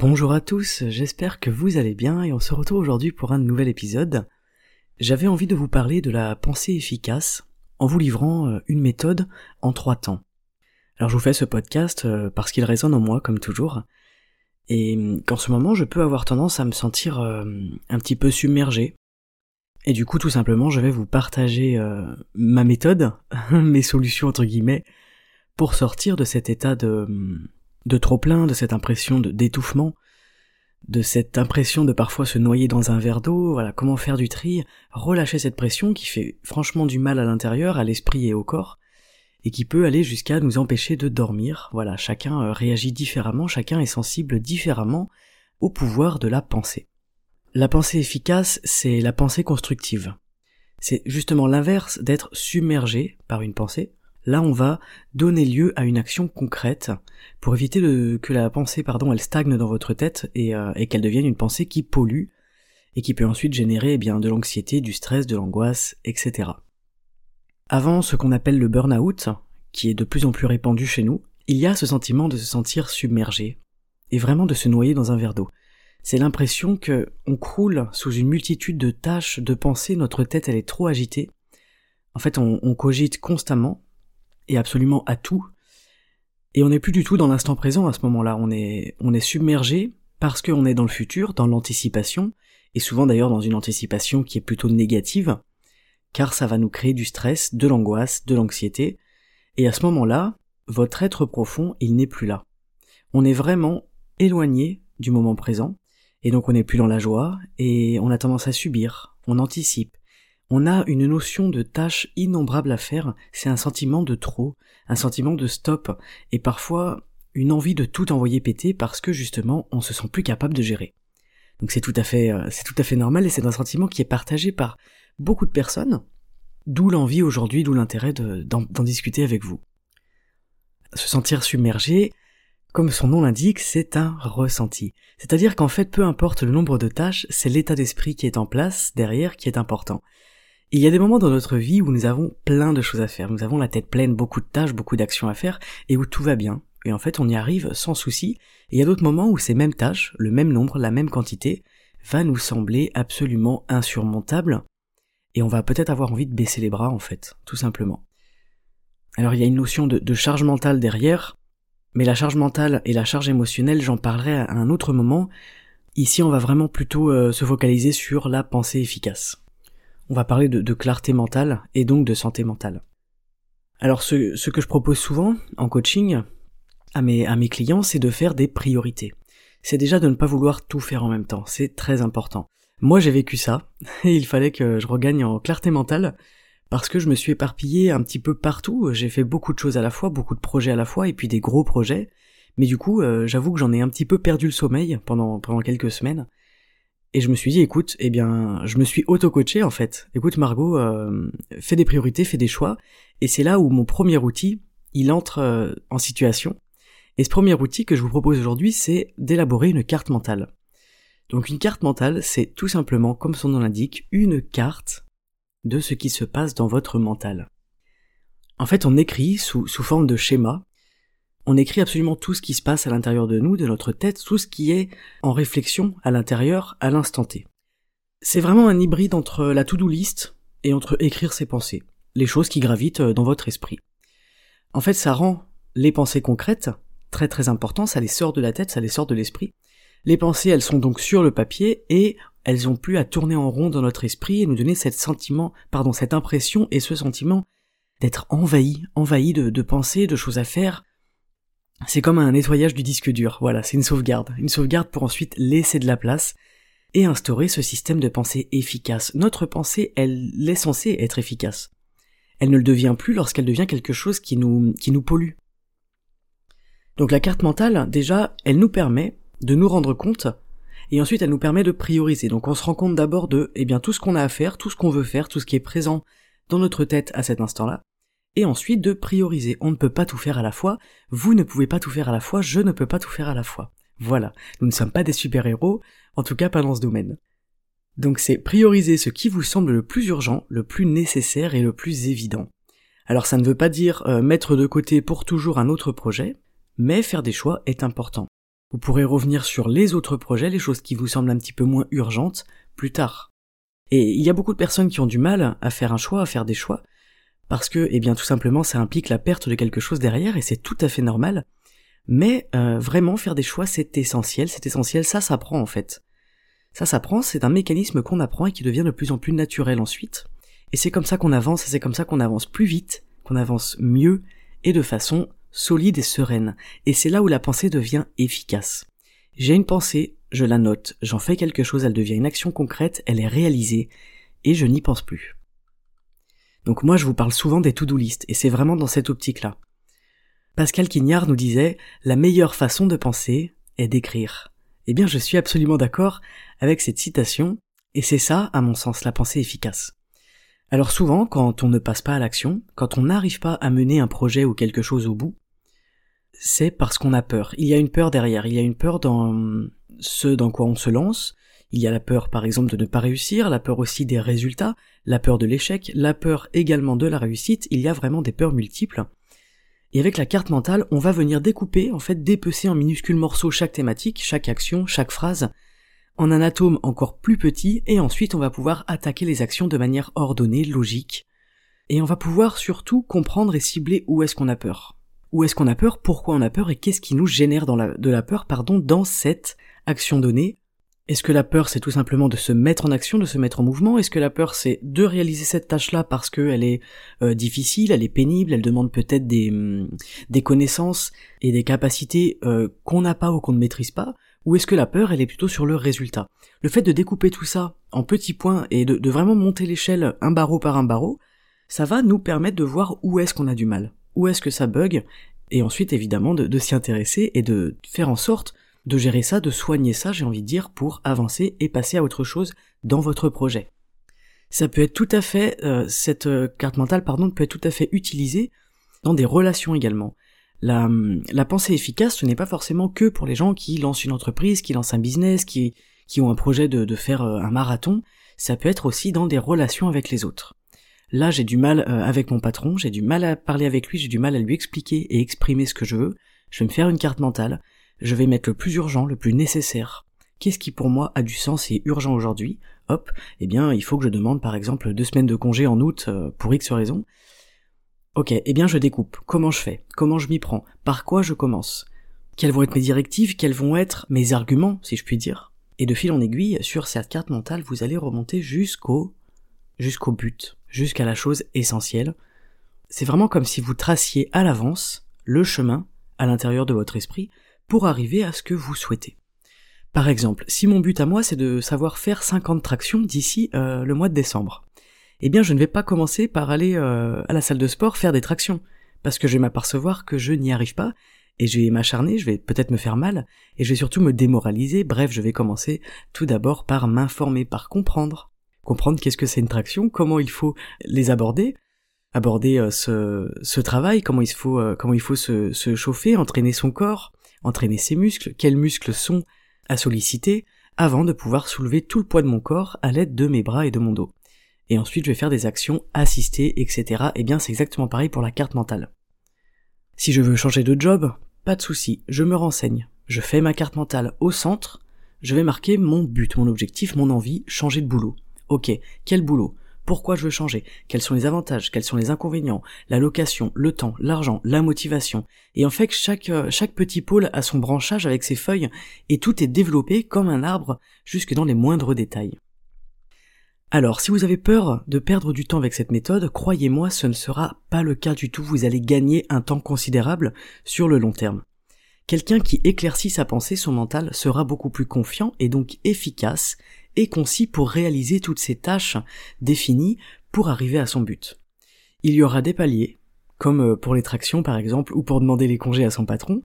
Bonjour à tous, j'espère que vous allez bien et on se retrouve aujourd'hui pour un nouvel épisode. J'avais envie de vous parler de la pensée efficace en vous livrant euh, une méthode en trois temps. Alors je vous fais ce podcast euh, parce qu'il résonne en moi comme toujours, et hum, qu'en ce moment je peux avoir tendance à me sentir euh, un petit peu submergé. Et du coup tout simplement je vais vous partager ma méthode, mes solutions entre guillemets, pour sortir de cet état de, hum, de trop plein, de cette impression de d'étouffement, de cette impression de parfois se noyer dans un verre d'eau, voilà, comment faire du tri, relâcher cette pression qui fait franchement du mal à l'intérieur, à l'esprit et au corps, et qui peut aller jusqu'à nous empêcher de dormir. Voilà, chacun euh, réagit différemment, chacun est sensible différemment au pouvoir de la pensée. La pensée efficace, c'est la pensée constructive. C'est justement l'inverse d'être submergé par une pensée, Là, on va donner lieu à une action concrète pour éviter que la pensée, pardon, elle stagne dans votre tête euh, et, qu'elle devienne une pensée qui pollue et qui peut ensuite générer eh bien de l'anxiété, du stress, de l'angoisse, etc. Avant ce qu'on appelle le burn-out, qui est de plus en plus répandu chez nous, il y a ce sentiment de se sentir submergé et vraiment de se noyer dans un verre d'eau. C'est l'impression que on croule sous une multitude de tâches, de pensées, notre tête elle est trop agitée. En fait, on cogite constamment et absolument à tout. Et on n'est plus du tout dans l'instant présent à ce moment-là. On est, on est submergé parce qu'on est dans le futur, dans l'anticipation, et souvent d'ailleurs dans une anticipation qui est plutôt négative, car ça va nous créer du stress, de l'angoisse, de l'anxiété, et à ce moment-là, votre être profond, il n'est plus là. On est vraiment éloigné du moment présent, et donc on n'est plus dans la joie, et on a tendance à subir, on anticipe, on a une notion de tâches innombrables à faire, c'est un sentiment de trop, un sentiment de stop, et parfois une envie de tout envoyer péter parce que justement on se sent plus capable de gérer. Donc c'est tout à fait, euh, c'est tout à fait normal et c'est un sentiment qui est partagé par beaucoup de personnes, d'où l'envie aujourd'hui, d'où l'intérêt d'en discuter avec vous. Se sentir submergé, comme son nom l'indique, c'est un ressenti. C'est-à-dire qu'en fait, peu importe le nombre de tâches, c'est l'état d'esprit qui est en place derrière qui est important. Il y a des moments dans notre vie où nous avons plein de choses à faire, nous avons la tête pleine, beaucoup de tâches, beaucoup d'actions à faire, et où tout va bien. Et en fait, on y arrive sans souci. Et il y a d'autres moments où ces mêmes tâches, le même nombre, la même quantité, va nous sembler absolument insurmontable. Et on va peut-être avoir envie de baisser les bras, en fait, tout simplement. Alors il y a une notion de, charge mentale derrière, mais la charge mentale et la charge émotionnelle, j'en parlerai à un autre moment. Ici, on va vraiment plutôt euh, se focaliser sur la pensée efficace on va parler de, clarté mentale et donc de santé mentale. Alors ce, que je propose souvent en coaching à mes, clients, c'est de faire des priorités. C'est déjà de ne pas vouloir tout faire en même temps, c'est très important. Moi j'ai vécu ça, et il fallait que je regagne en clarté mentale, parce que je me suis éparpillé un petit peu partout, j'ai fait beaucoup de choses à la fois, beaucoup de projets à la fois, et puis des gros projets, mais du coup euh, j'avoue que j'en ai un petit peu perdu le sommeil pendant quelques semaines, et je me suis dit, écoute, eh bien, je me suis auto-coaché en fait. Écoute Margot, euh, fais des priorités, fais des choix. Et c'est là où mon premier outil, il entre euh, en situation. Et ce premier outil que je vous propose aujourd'hui, c'est d'élaborer une carte mentale. Donc une carte mentale, c'est tout simplement, comme son nom l'indique, une carte de ce qui se passe dans votre mental. En fait, on écrit sous, sous forme de schéma on écrit absolument tout ce qui se passe à l'intérieur de nous, de notre tête, tout ce qui est en réflexion à l'intérieur, à l'instant T. C'est vraiment un hybride entre la to-do list et entre écrire ses pensées, les choses qui gravitent dans votre esprit. En fait, ça rend les pensées concrètes très très important, ça les sort de la tête, ça les sort de l'esprit. Les pensées, elles sont donc sur le papier et elles ont plus à tourner en rond dans notre esprit et nous donner cette sentiment, pardon, cette impression et ce sentiment d'être envahi, envahi de pensées, de choses à faire, c'est comme un nettoyage du disque dur, voilà, c'est une sauvegarde. Une sauvegarde pour ensuite laisser de la place et instaurer ce système de pensée efficace. Notre pensée, elle est censée être efficace. Elle ne le devient plus lorsqu'elle devient quelque chose qui nous, qui nous pollue. Donc la carte mentale, déjà, elle nous permet de nous rendre compte, et ensuite elle nous permet de prioriser. Donc on se rend compte d'abord de, eh bien, tout ce qu'on a à faire, tout ce qu'on veut faire, tout ce qui est présent dans notre tête à cet instant-là, et ensuite de prioriser. On ne peut pas tout faire à la fois, vous ne pouvez pas tout faire à la fois, je ne peux pas tout faire à la fois. Voilà, nous ne sommes pas des super-héros, en tout cas pas dans ce domaine. Donc c'est prioriser ce qui vous semble le plus urgent, le plus nécessaire et le plus évident. Alors ça ne veut pas dire euh, mettre de côté pour toujours un autre projet, mais faire des choix est important. Vous pourrez revenir sur les autres projets, les choses qui vous semblent un petit peu moins urgentes, plus tard. Et il y a beaucoup de personnes qui ont du mal à faire un choix, à faire des choix, parce que, eh bien, tout simplement, ça implique la perte de quelque chose derrière, et c'est tout à fait normal. Mais euh, vraiment, faire des choix, c'est essentiel, c'est essentiel, ça s'apprend en fait. Ça s'apprend, c'est un mécanisme qu'on apprend et qui devient de plus en plus naturel ensuite. Et c'est comme ça qu'on avance, et c'est comme ça qu'on avance plus vite, qu'on avance mieux, et de façon solide et sereine, et c'est là où la pensée devient efficace. J'ai une pensée, je la note, j'en fais quelque chose, elle devient une action concrète, elle est réalisée, et je n'y pense plus. Donc moi je vous parle souvent des to-do list, et c'est vraiment dans cette optique-là. Pascal Quignard nous disait La meilleure façon de penser est d'écrire. Eh bien je suis absolument d'accord avec cette citation, et c'est ça, à mon sens, la pensée efficace. Alors souvent, quand on ne passe pas à l'action, quand on n'arrive pas à mener un projet ou quelque chose au bout, c'est parce qu'on a peur. Il y a une peur derrière, il y a une peur dans ce dans quoi on se lance, il y a la peur par exemple de ne pas réussir, la peur aussi des résultats, la peur de l'échec, la peur également de la réussite, il y a vraiment des peurs multiples. Et avec la carte mentale, on va venir découper, en fait dépecer en minuscules morceaux chaque thématique, chaque action, chaque phrase, en un atome encore plus petit, et ensuite on va pouvoir attaquer les actions de manière ordonnée, logique. Et on va pouvoir surtout comprendre et cibler où est-ce qu'on a peur. Où est-ce qu'on a peur, pourquoi on a peur et qu'est-ce qui nous génère de la peur pardon, dans cette action donnée. Est-ce que la peur c'est tout simplement de se mettre en action, de se mettre en mouvement? Est-ce que la peur c'est de réaliser cette tâche-là parce qu'elle est euh, difficile, elle est pénible, elle demande peut-être des, des connaissances et des capacités euh, qu'on n'a pas ou qu'on ne maîtrise pas? Ou est-ce que la peur elle est plutôt sur le résultat? Le fait de découper tout ça en petits points et de vraiment monter l'échelle un barreau par un barreau, ça va nous permettre de voir où est-ce qu'on a du mal. Où est-ce que ça bug, et ensuite évidemment de, s'y intéresser et de faire en sorte de gérer ça, de soigner ça, j'ai envie de dire, pour avancer et passer à autre chose dans votre projet. Ça peut être tout à fait, euh, cette euh, carte mentale, pardon, peut être tout à fait utilisée dans des relations également. La, la pensée efficace, ce n'est pas forcément que pour les gens qui lancent une entreprise, qui lancent un business, qui, qui ont un projet de, de faire euh, un marathon, ça peut être aussi dans des relations avec les autres. Là, j'ai du mal avec mon patron, j'ai du mal à parler avec lui, j'ai du mal à lui expliquer et exprimer ce que je veux. Je vais me faire une carte mentale. Je vais mettre le plus urgent, le plus nécessaire. Qu'est-ce qui pour moi a du sens et urgent aujourd'hui? Hop, eh bien, il faut que je demande par exemple deux semaines de congé en août euh, pour X raison. Ok, eh bien je découpe. Comment je fais? Comment je m'y prends? Par quoi je commence? Quelles vont être mes directives? Quels vont être mes arguments, si je puis dire? Et de fil en aiguille, sur cette carte mentale, vous allez remonter jusqu'au jusqu'au but jusqu'à la chose essentielle. C'est vraiment comme si vous traciez à l'avance le chemin à l'intérieur de votre esprit pour arriver à ce que vous souhaitez. Par exemple, si mon but à moi c'est de savoir faire 50 tractions d'ici euh, le mois de décembre, eh bien je ne vais pas commencer par aller euh, à la salle de sport faire des tractions, parce que je vais m'apercevoir que je n'y arrive pas, et je vais m'acharner, je vais peut-être me faire mal, et je vais surtout me démoraliser, bref je vais commencer tout d'abord par m'informer, par comprendre, comprendre qu'est-ce que c'est une traction, comment il faut les aborder, aborder euh, ce, travail, comment il faut, comment il faut se, chauffer, entraîner son corps, entraîner ses muscles, quels muscles sont à solliciter, avant de pouvoir soulever tout le poids de mon corps à l'aide de mes bras et de mon dos. Et ensuite je vais faire des actions assistées, etc. Et eh bien c'est exactement pareil pour la carte mentale. Si je veux changer de job, pas de souci, je me renseigne, je fais ma carte mentale au centre, je vais marquer mon but, mon objectif, mon envie, changer de boulot. Ok, quel boulot? Pourquoi je veux changer, quels sont les avantages, quels sont les inconvénients, la location, le temps, l'argent, la motivation. Et en fait, chaque, euh, chaque petit pôle a son branchage avec ses feuilles, et tout est développé comme un arbre jusque dans les moindres détails. Alors, si vous avez peur de perdre du temps avec cette méthode, croyez-moi, ce ne sera pas le cas du tout, vous allez gagner un temps considérable sur le long terme. Quelqu'un qui éclaircit sa pensée, son mental, sera beaucoup plus confiant et donc efficace concis pour réaliser toutes ces tâches définies pour arriver à son but. Il y aura des paliers, comme euh, pour les tractions par exemple, ou pour demander les congés à son patron,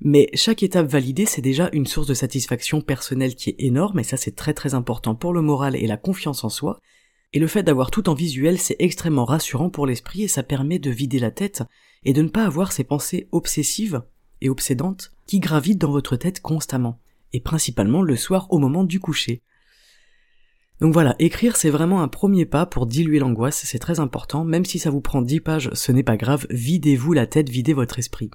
mais chaque étape validée, c'est déjà une source de satisfaction personnelle qui est énorme, et ça c'est très très important pour le moral et la confiance en soi, et le fait d'avoir tout en visuel, c'est extrêmement rassurant pour l'esprit et ça permet de vider la tête et de ne pas avoir ces pensées obsessives et obsédantes qui gravitent dans votre tête constamment, et principalement le soir au moment du coucher. Donc voilà, écrire c'est vraiment un premier pas pour diluer l'angoisse, c'est très important, même si ça vous prend 10 pages, ce n'est pas grave, videz-vous la tête, videz votre esprit.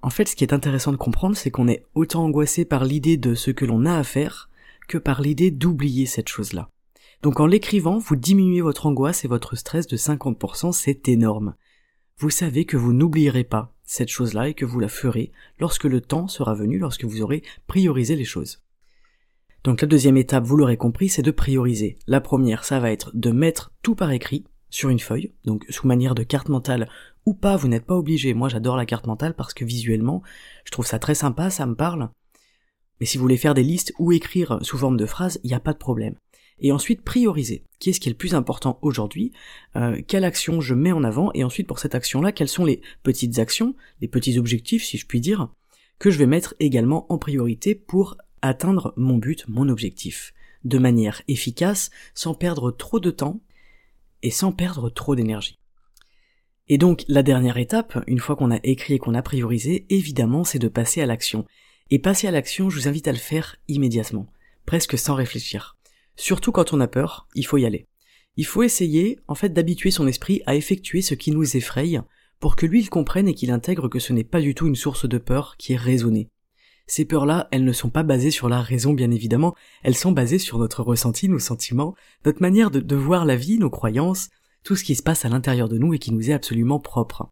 En fait, ce qui est intéressant de comprendre, c'est qu'on est autant angoissé par l'idée de ce que l'on a à faire que par l'idée d'oublier cette chose-là. Donc en l'écrivant, vous diminuez votre angoisse et votre stress de 50%, c'est énorme. Vous savez que vous n'oublierez pas cette chose-là et que vous la ferez lorsque le temps sera venu, lorsque vous aurez priorisé les choses. Donc la deuxième étape, vous l'aurez compris, c'est de prioriser. La première, ça va être de mettre tout par écrit sur une feuille, donc sous manière de carte mentale ou pas, vous n'êtes pas obligé. Moi j'adore la carte mentale parce que visuellement, je trouve ça très sympa, ça me parle. Mais si vous voulez faire des listes ou écrire sous forme de phrases, il n'y a pas de problème. Et ensuite prioriser. Qu'est-ce qui est le plus important aujourd'hui euh, Quelle action je mets en avant Et ensuite pour cette action-là, quelles sont les petites actions, les petits objectifs si je puis dire, que je vais mettre également en priorité pour atteindre mon but, mon objectif, de manière efficace, sans perdre trop de temps et sans perdre trop d'énergie. Et donc la dernière étape, une fois qu'on a écrit et qu'on a priorisé, évidemment c'est de passer à l'action. Et passer à l'action, je vous invite à le faire immédiatement, presque sans réfléchir. Surtout quand on a peur, il faut y aller. Il faut essayer, en fait, d'habituer son esprit à effectuer ce qui nous effraie, pour que lui il comprenne et qu'il intègre que ce n'est pas du tout une source de peur qui est raisonnée. Ces peurs-là, elles ne sont pas basées sur la raison bien évidemment, elles sont basées sur notre ressenti, nos sentiments, notre manière de, voir la vie, nos croyances, tout ce qui se passe à l'intérieur de nous et qui nous est absolument propre.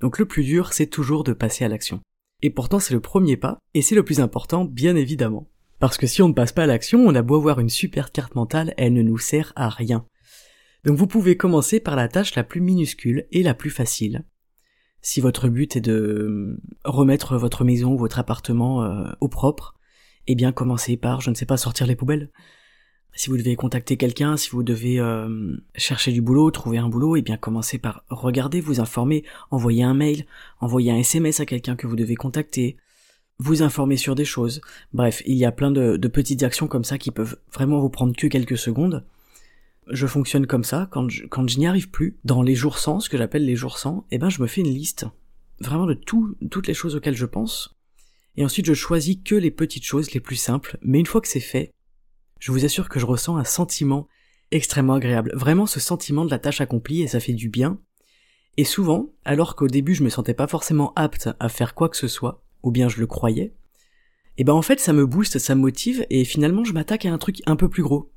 Donc le plus dur, c'est toujours de passer à l'action. Et pourtant c'est le premier pas, et c'est le plus important, bien évidemment. Parce que si on ne passe pas à l'action, on a beau avoir une super carte mentale, elle ne nous sert à rien. Donc vous pouvez commencer par la tâche la plus minuscule et la plus facile, si votre but est de euh, remettre votre maison ou votre appartement euh, au propre, eh bien commencez par, je ne sais pas, sortir les poubelles. Si vous devez contacter quelqu'un, si vous devez euh, chercher du boulot, trouver un boulot, eh bien commencez par regarder, vous informer, envoyer un mail, envoyer un SMS à quelqu'un que vous devez contacter, vous informer sur des choses. Bref, il y a plein de, de petites actions comme ça qui peuvent vraiment vous prendre que quelques secondes je fonctionne comme ça, quand je, n'y arrive plus, dans les jours sans, ce que j'appelle les jours sans, eh ben je me fais une liste, vraiment de tout, toutes les choses auxquelles je pense, et ensuite je choisis que les petites choses les plus simples, mais une fois que c'est fait, je vous assure que je ressens un sentiment extrêmement agréable, vraiment ce sentiment de la tâche accomplie, et ça fait du bien, et souvent, alors qu'au début je me sentais pas forcément apte à faire quoi que ce soit, ou bien je le croyais, et eh ben en fait ça me booste, ça me motive, et finalement je m'attaque à un truc un peu plus gros,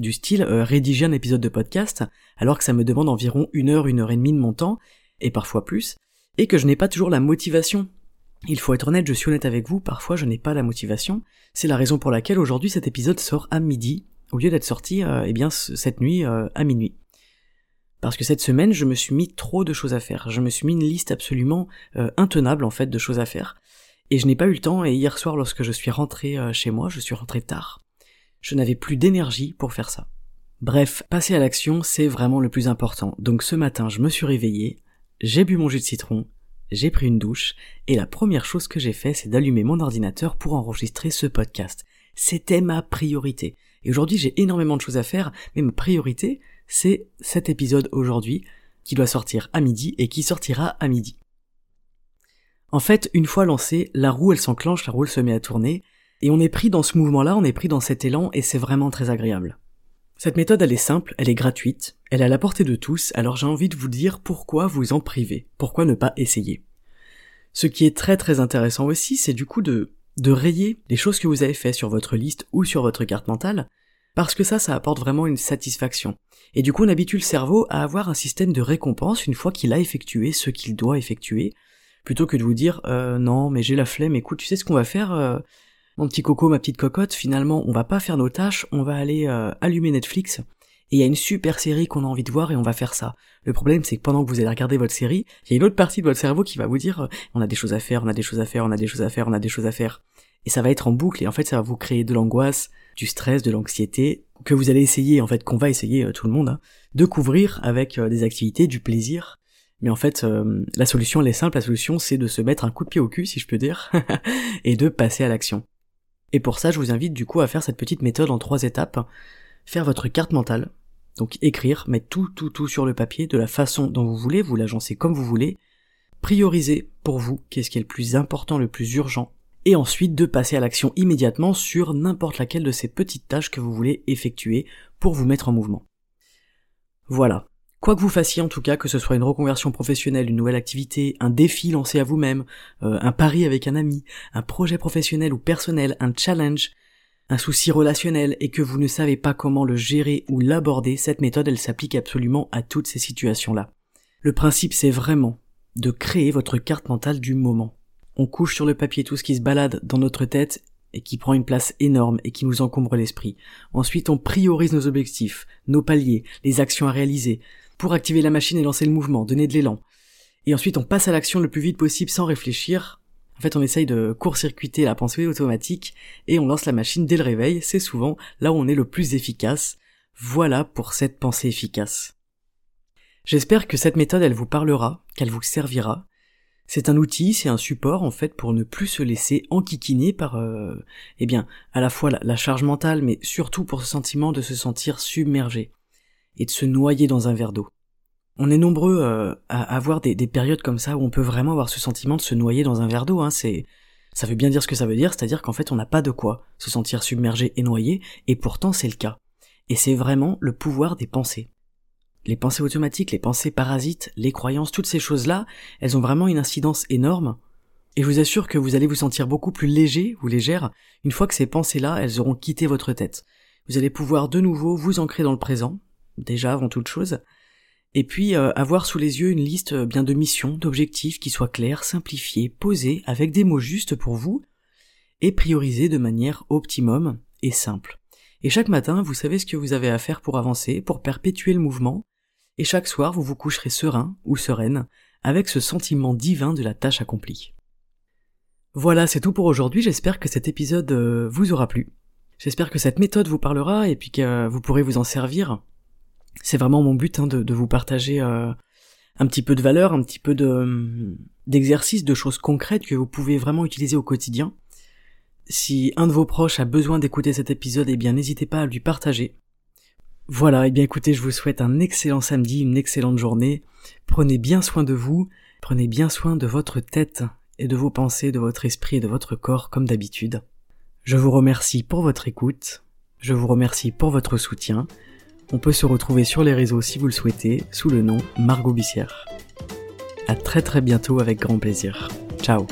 du style euh, rédiger un épisode de podcast, alors que ça me demande environ une heure, une heure et demie de mon temps, et parfois plus, et que je n'ai pas toujours la motivation. Il faut être honnête, je suis honnête avec vous, parfois je n'ai pas la motivation. C'est la raison pour laquelle aujourd'hui cet épisode sort à midi, au lieu d'être sorti, euh, eh bien, cette nuit euh, à minuit. Parce que cette semaine, je me suis mis trop de choses à faire. Je me suis mis une liste absolument intenable, en fait, de choses à faire. Et je n'ai pas eu le temps, et hier soir, lorsque je suis rentré chez moi, je suis rentré tard je n'avais plus d'énergie pour faire ça. Bref, passer à l'action, c'est vraiment le plus important. Donc ce matin, je me suis réveillé, j'ai bu mon jus de citron, j'ai pris une douche, et la première chose que j'ai fait, c'est d'allumer mon ordinateur pour enregistrer ce podcast. C'était ma priorité. Et aujourd'hui, j'ai énormément de choses à faire, mais ma priorité, c'est cet épisode aujourd'hui, qui doit sortir à midi et qui sortira à midi. En fait, une fois lancé, la roue elle s'enclenche, la roue elle se met à tourner, et on est pris dans ce mouvement-là, on est pris dans cet élan, et c'est vraiment très agréable. Cette méthode, elle est simple, elle est gratuite, elle est à la portée de tous, alors j'ai envie de vous dire pourquoi vous en priver, pourquoi ne pas essayer. Ce qui est très très intéressant aussi, c'est du coup de, de rayer les choses que vous avez fait sur votre liste ou sur votre carte mentale, parce que ça, ça apporte vraiment une satisfaction. Et du coup, on habitue le cerveau à avoir un système de récompense une fois qu'il a effectué ce qu'il doit effectuer, plutôt que de vous dire euh, non, mais j'ai la flemme, écoute, tu sais ce qu'on va faire euh, mon petit coco, ma petite cocotte, finalement, on va pas faire nos tâches, on va aller euh, allumer Netflix et il y a une super série qu'on a envie de voir et on va faire ça. Le problème c'est que pendant que vous allez regarder votre série, il y a une autre partie de votre cerveau qui va vous dire euh, on a des choses à faire, on a des choses à faire, on a des choses à faire, on a des choses à faire. Et ça va être en boucle et en fait ça va vous créer de l'angoisse, du stress, de l'anxiété que vous allez essayer en fait qu'on va essayer euh, tout le monde hein, de couvrir avec des activités, du plaisir. Mais en fait, la solution elle est simple, la solution c'est de se mettre un coup de pied au cul si je peux dire et de passer à l'action. Et pour ça, je vous invite du coup à faire cette petite méthode en trois étapes. Faire votre carte mentale, donc écrire, mettre tout, tout, tout sur le papier de la façon dont vous voulez, vous l'agencez comme vous voulez, prioriser pour vous qu'est-ce qui est le plus important, le plus urgent, et ensuite de passer à l'action immédiatement sur n'importe laquelle de ces petites tâches que vous voulez effectuer pour vous mettre en mouvement. Voilà. Quoi que vous fassiez en tout cas, que ce soit une reconversion professionnelle, une nouvelle activité, un défi lancé à vous-même, euh, un pari avec un ami, un projet professionnel ou personnel, un challenge, un souci relationnel et que vous ne savez pas comment le gérer ou l'aborder, cette méthode elle s'applique absolument à toutes ces situations-là. Le principe c'est vraiment de créer votre carte mentale du moment. On couche sur le papier tout ce qui se balade dans notre tête et qui prend une place énorme et qui nous encombre l'esprit. Ensuite on priorise nos objectifs, nos paliers, les actions à réaliser, pour activer la machine et lancer le mouvement, donner de l'élan. Et ensuite on passe à l'action le plus vite possible sans réfléchir, en fait, on essaye de court-circuiter la pensée automatique et on lance la machine dès le réveil, c'est souvent là où on est le plus efficace. Voilà pour cette pensée efficace. J'espère que cette méthode, elle vous parlera, qu'elle vous servira. C'est un outil, c'est un support en fait pour ne plus se laisser enquiquiner par, euh, eh bien, à la fois la charge mentale, mais surtout pour ce sentiment de se sentir submergé et de se noyer dans un verre d'eau. On est nombreux euh, à avoir des, périodes comme ça où on peut vraiment avoir ce sentiment de se noyer dans un verre d'eau. Hein. C'est, ça veut bien dire ce que ça veut dire, c'est-à-dire qu'en fait on n'a pas de quoi se sentir submergé et noyé, et pourtant c'est le cas. Et c'est vraiment le pouvoir des pensées. Les pensées automatiques, les pensées parasites, les croyances, toutes ces choses-là, elles ont vraiment une incidence énorme. Et je vous assure que vous allez vous sentir beaucoup plus léger ou légère une fois que ces pensées-là, elles auront quitté votre tête. Vous allez pouvoir de nouveau vous ancrer dans le présent, déjà avant toute chose, et puis euh, avoir sous les yeux une liste euh, bien de missions, d'objectifs qui soient clairs, simplifiés, posés, avec des mots justes pour vous, et priorisés de manière optimum et simple. Et chaque matin, vous savez ce que vous avez à faire pour avancer, pour perpétuer le mouvement, et chaque soir, vous vous coucherez serein ou sereine, avec ce sentiment divin de la tâche accomplie. Voilà, c'est tout pour aujourd'hui, j'espère que cet épisode euh, vous aura plu. J'espère que cette méthode vous parlera et puis que vous pourrez vous en servir c'est vraiment mon but hein, de, vous partager euh, un petit peu de valeur, un petit peu de d'exercice, de choses concrètes que vous pouvez vraiment utiliser au quotidien. Si un de vos proches a besoin d'écouter cet épisode, eh bien n'hésitez pas à lui partager. Voilà, eh bien écoutez, je vous souhaite un excellent samedi, une excellente journée. Prenez bien soin de vous, prenez bien soin de votre tête et de vos pensées, de votre esprit et de votre corps comme d'habitude. Je vous remercie pour votre écoute, je vous remercie pour votre soutien, on peut se retrouver sur les réseaux si vous le souhaitez, sous le nom Margot Bissière. À très très bientôt avec grand plaisir. Ciao